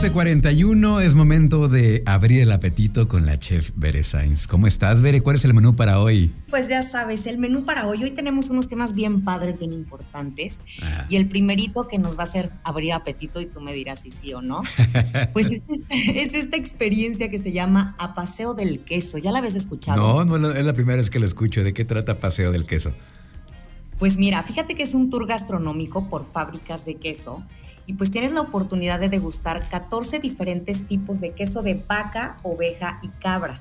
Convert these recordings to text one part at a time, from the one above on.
12.41 es momento de abrir el apetito con la chef Bere Sainz. ¿Cómo estás, Bere? ¿Cuál es el menú para hoy? Pues ya sabes, el menú para hoy. Hoy tenemos unos temas bien padres, bien importantes. Ah. Y el primerito que nos va a hacer abrir apetito y tú me dirás si sí o no. Pues es, es, esta experiencia que se llama A Paseo del Queso. ¿Ya la habías escuchado? No, no es la primera vez que lo escucho. ¿De qué trata Paseo del Queso? Pues mira, fíjate que es un tour gastronómico por fábricas de queso y pues tienes la oportunidad de degustar 14 diferentes tipos de queso de vaca, oveja y cabra.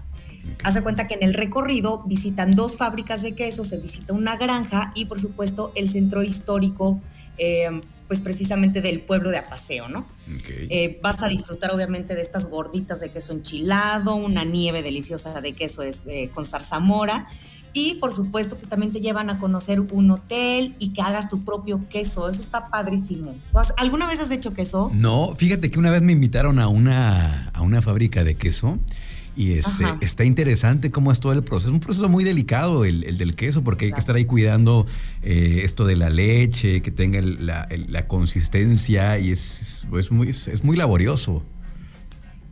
Haz de cuenta que en el recorrido visitan dos fábricas de queso, se visita una granja y por supuesto el centro histórico, em, pues precisamente del pueblo de Apaseo, ¿no? Eh, vas a disfrutar obviamente de estas gorditas de queso enchilado, una nieve deliciosa de queso este, con zarzamora y por supuesto, pues también te llevan a conocer un hotel y que hagas tu propio queso. Eso está padrísimo. ¿Alguna vez has hecho queso? No, fíjate que una vez me invitaron a una, a una fábrica de queso. Y este, está interesante cómo es todo el proceso. Es un proceso muy delicado el, del queso, porque hay que estar ahí cuidando eh, esto de la leche, que tenga la, consistencia y es, es, muy, es muy laborioso.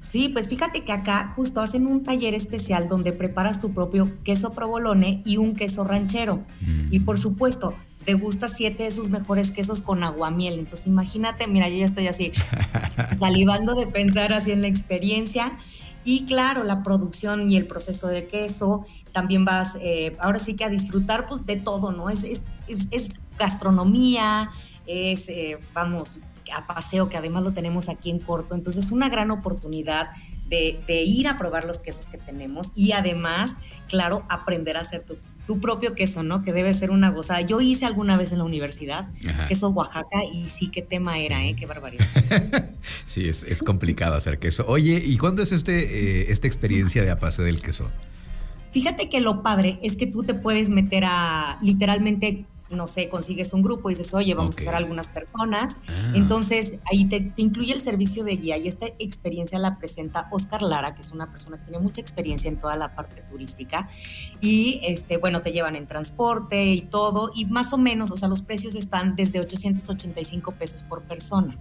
Sí, pues fíjate que acá justo hacen un taller especial donde preparas tu propio queso provolone y un queso ranchero. Mm. Y por supuesto, te gusta siete de sus mejores quesos con aguamiel. Entonces imagínate, mira, yo ya estoy así salivando de pensar así en la experiencia. Y claro, la producción y el proceso de queso, también vas eh, ahora sí que a disfrutar pues, de todo, ¿no? Es, es, es, gastronomía, es, eh, vamos, a paseo, que además lo tenemos aquí en corto. Entonces es una gran oportunidad de, ir a probar los quesos que tenemos y además, claro, aprender a hacer tu, propio queso, ¿no? Que debe ser una gozada. Yo hice alguna vez en la universidad queso Oaxaca y sí, qué tema era, ¿eh? Qué barbaridad. sí, es, complicado hacer queso. Oye, ¿y cuándo es este, eh, esta experiencia de a paseo del queso? Fíjate que lo padre es que tú te puedes meter a, literalmente, no sé, consigues un grupo y dices, oye, vamos a hacer algunas personas. Ah. Entonces, ahí te, incluye el servicio de guía y esta experiencia la presenta Oscar Lara, que es una persona que tiene mucha experiencia en toda la parte turística. Y, este, bueno, te llevan en transporte y todo. Y más o menos, o sea, los precios están desde 885 pesos por persona.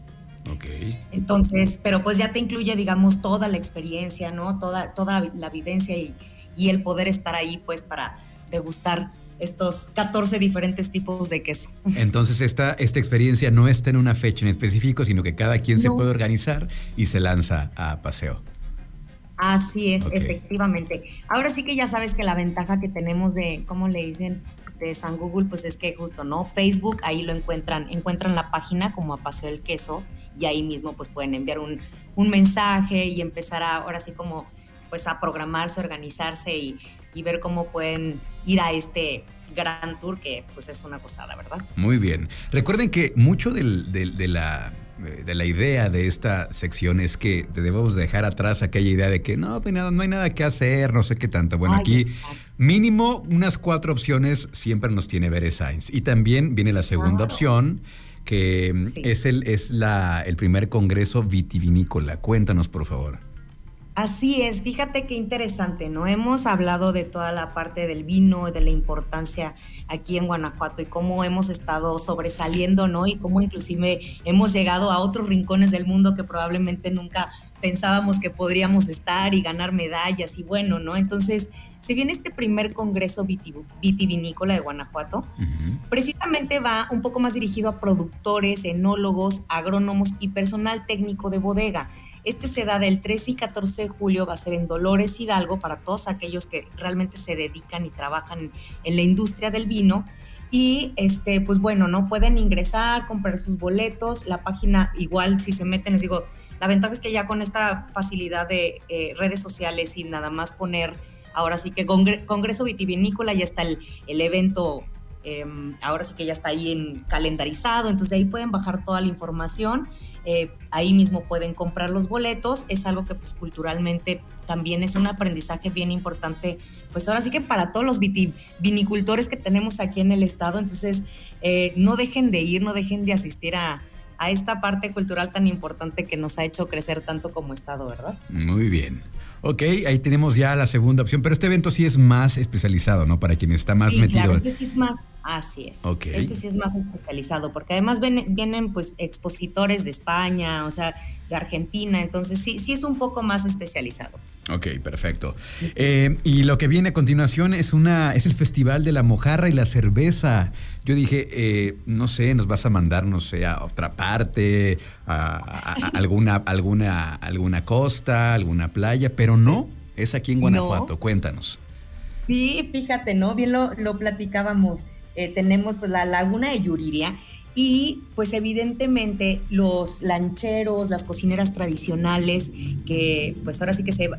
Ok. Entonces, pero pues ya te incluye, digamos, toda la experiencia, ¿no? Toda, toda la vivencia y y el poder estar ahí pues para degustar estos 14 diferentes tipos de queso. Entonces esta, esta experiencia no está en una fecha en específico, sino que cada quien se puede organizar y se lanza a paseo. Así es, efectivamente. Ahora sí que ya sabes que la ventaja que tenemos de, ¿cómo le dicen? De San Google, pues es que justo, ¿no? Facebook, ahí lo encuentran, encuentran la página como a Paseo el Queso y ahí mismo pues pueden enviar un, un mensaje y empezar a, ahora sí como pues a programarse, organizarse y, ver cómo pueden ir a este gran tour que pues es una gozada, ¿verdad? Muy bien. Recuerden que mucho de, la de la idea de esta sección es que debemos dejar atrás aquella idea de que no, no hay nada que hacer, no sé qué tanto. Bueno, aquí mínimo unas cuatro opciones siempre nos tiene Bere Sainz. Y también viene la segunda opción, que es, el, es la, el primer congreso vitivinícola. Cuéntanos, por favor. Así es, fíjate qué interesante, ¿no? Hemos hablado de toda la parte del vino, de la importancia aquí en Guanajuato y cómo hemos estado sobresaliendo, ¿no? Y cómo inclusive hemos llegado a otros rincones del mundo que probablemente nunca pensábamos que podríamos estar y ganar medallas y bueno, ¿no? Entonces, se viene este primer congreso vitivinícola de Guanajuato. Precisamente va un poco más dirigido a productores, enólogos, agrónomos y personal técnico de bodega. Este se da del 13 y 14 de julio, va a ser en Dolores Hidalgo para todos aquellos que realmente se dedican y trabajan en la industria del vino. Y este, pues bueno, no pueden ingresar, comprar sus boletos. La página, igual, si se meten, les digo, la ventaja es que ya con esta facilidad de eh, redes sociales y nada más poner, ahora sí que Congreso Vitivinícola, ya está el, el evento, em, ahora sí que ya está ahí en calendarizado, entonces ahí pueden bajar toda la información. Eh, ahí mismo pueden comprar los boletos, es algo que pues culturalmente también es un aprendizaje bien importante, pues ahora sí que para todos los vinicultores que tenemos aquí en el estado, entonces eh, no dejen de ir, no dejen de asistir a, a esta parte cultural tan importante que nos ha hecho crecer tanto como Estado, ¿verdad? Muy bien. Ok, ahí tenemos ya la segunda opción, pero este evento sí es más especializado, ¿no? Para quien está más sí, metido. Claro, este sí es más, así es. Este sí es más especializado, porque además vienen, pues expositores de España, o sea, de Argentina, entonces sí, sí es un poco más especializado. Ok, perfecto. Eh, y lo que viene a continuación es una, es el Festival de la Mojarra y la Cerveza. Yo dije, eh, no sé, nos vas a mandar, no sé, a otra parte, a, alguna, alguna, alguna costa, alguna playa, pero no, es aquí en Guanajuato. Cuéntanos. Sí, fíjate, ¿no? Bien lo, lo platicábamos. Eh, tenemos pues la laguna de Yuriria y pues evidentemente los lancheros, las cocineras tradicionales, que pues ahora sí que se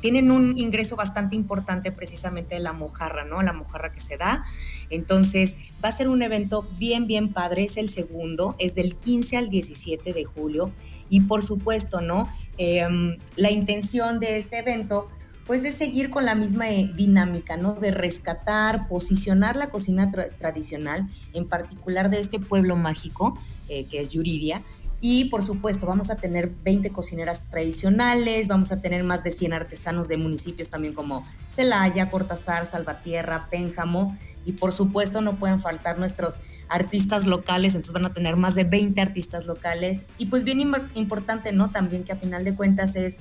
tienen un ingreso bastante importante precisamente de la mojarra, ¿no? La mojarra que se da. Entonces, va a ser un evento bien, bien padre. Es el segundo, es del 15 al 17 de julio. Y por supuesto, ¿no? Em, la intención de este evento pues es seguir con la misma eh, dinámica, ¿no? De rescatar, posicionar la cocina tradicional, en particular de este pueblo mágico, eh, que es Yuridia. Y por supuesto, vamos a tener 20 cocineras tradicionales, vamos a tener más de 100 artesanos de municipios también como Celaya, Cortázar, Salvatierra, Pénjamo. Y por supuesto, no pueden faltar nuestros artistas locales, entonces van a tener más de 20 artistas locales. Y pues bien importante, ¿no? También que a final de cuentas es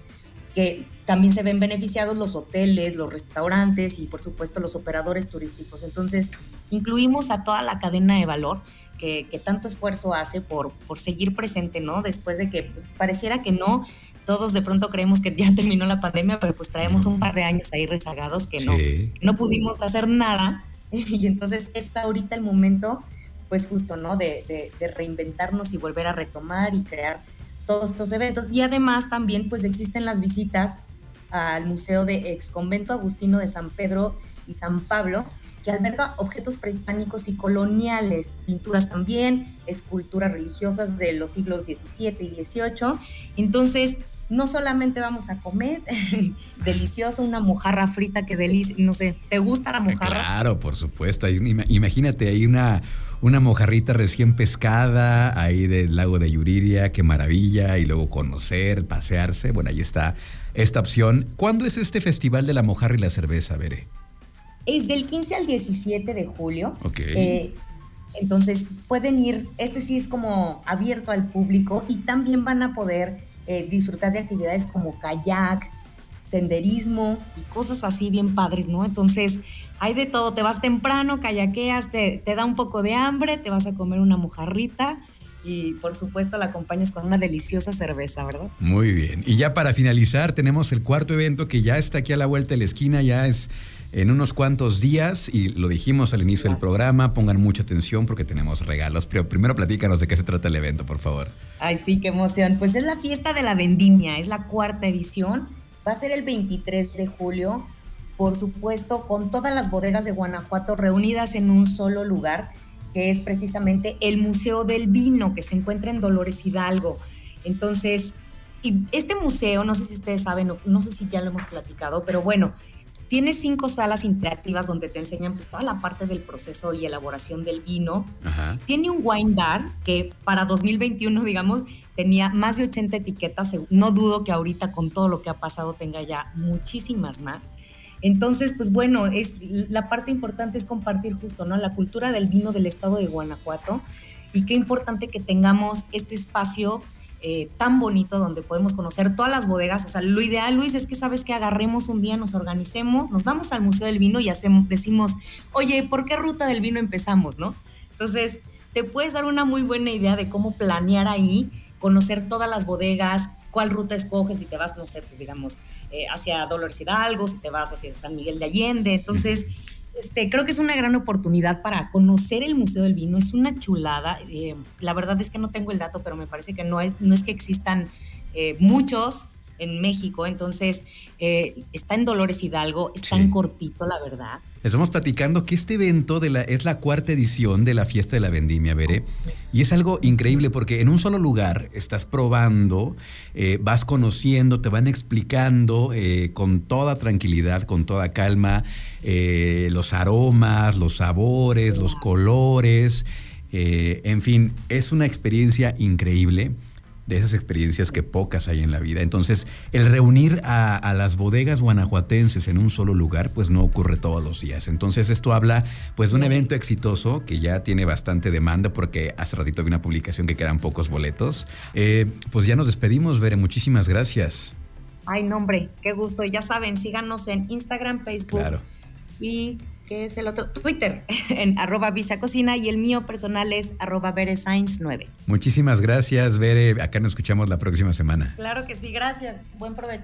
que también se ven beneficiados los hoteles, los restaurantes y por supuesto los operadores turísticos. Entonces, incluimos a toda la cadena de valor que, tanto esfuerzo hace por, por seguir presente, ¿no? Después de que pues, pareciera que no, todos de pronto creemos que ya terminó la pandemia, pero pues traemos un par de años ahí rezagados que no, no pudimos hacer nada. Y entonces está ahorita el momento, pues justo, ¿no? De, de reinventarnos y volver a retomar y crear todos estos eventos. Y además también pues existen las visitas al Museo de Ex Convento Agustino de San Pedro y San Pablo, que alberga objetos prehispánicos y coloniales, pinturas también, esculturas religiosas de los siglos XVII y XVIII. Entonces, no solamente vamos a comer delicioso, una mojarra frita que delicia, no sé, ¿te gusta la mojarra? Claro, por supuesto. Imagínate, hay una, una mojarrita recién pescada ahí del lago de Yuriria, qué maravilla, y luego conocer, pasearse. Bueno, ahí está esta opción. ¿Cuándo es este Festival de la Mojarra y la Cerveza, Veré? Es del 15 al 17 de julio. Ok. Eh, entonces pueden ir, este sí es como abierto al público y también van a poder eh, disfrutar de actividades como kayak, senderismo y cosas así bien padres, ¿no? Entonces, hay de todo, te vas temprano, kayakeas, te, te da un poco de hambre, te vas a comer una mojarrita y por supuesto la acompañas con una deliciosa cerveza, ¿verdad? Muy bien. Y ya para finalizar, tenemos el cuarto evento que ya está aquí a la vuelta de la esquina, ya es en unos cuantos días y lo dijimos al inicio del programa, pongan mucha atención porque tenemos regalos, pero primero platícanos de qué se trata el evento, por favor. Ay, sí, qué emoción. Pues es la fiesta de la vendimia, es la cuarta edición, va a ser el 23 de julio, por supuesto, con todas las bodegas de Guanajuato reunidas en un solo lugar, que es precisamente el Museo del Vino, que se encuentra en Dolores Hidalgo. Entonces, este museo, no sé si ustedes saben, no sé si ya lo hemos platicado, pero bueno, tiene cinco salas interactivas donde te enseñan pues, toda la parte del proceso y elaboración del vino. Tiene un wine bar que para 2021, digamos, tenía más de 80 etiquetas. No dudo que ahorita con todo lo que ha pasado tenga ya muchísimas más. Entonces, pues bueno, es, la parte importante es compartir justo, ¿no? La cultura del vino del estado de Guanajuato y qué importante que tengamos este espacio eh, tan bonito donde podemos conocer todas las bodegas. O sea, lo ideal, Luis, es que sabes que agarremos un día, nos organicemos, nos vamos al Museo del Vino y hacemos, decimos, oye, ¿por qué ruta del vino empezamos, no? Entonces, te puedes dar una muy buena idea de cómo planear ahí, conocer todas las bodegas, cuál ruta escoges, si te vas, no sé, pues digamos, eh, hacia Dolores Hidalgo, si te vas hacia San Miguel de Allende. Entonces, este, creo que es una gran oportunidad para conocer el Museo del Vino, es una chulada. Eh, la verdad es que no tengo el dato, pero me parece que no es, no es que existan eh, muchos en México, entonces eh, está en Dolores Hidalgo, está en cortito, la verdad. Estamos platicando que este evento de la, es la cuarta edición de la fiesta de la vendimia, Veré. Y es algo increíble porque en un solo lugar estás probando, eh, vas conociendo, te van explicando eh, con toda tranquilidad, con toda calma, eh, los aromas, los sabores, los colores. En fin, es una experiencia increíble de esas experiencias que pocas hay en la vida. Entonces, el reunir a, las bodegas guanajuatenses en un solo lugar, pues no ocurre todos los días. Entonces, esto habla pues de un evento exitoso que ya tiene bastante demanda porque hace ratito vi una publicación que quedan pocos boletos. Eh, pues ya nos despedimos, Bere, muchísimas gracias. Ay, nombre, qué gusto. Ya saben, síganos en Instagram, Facebook. Claro. Y que es el otro, Twitter, en arroba Cocina y el mío personal es arroba 9. Muchísimas gracias, Bere. Acá nos escuchamos la próxima semana. Claro que sí, gracias. Buen provecho.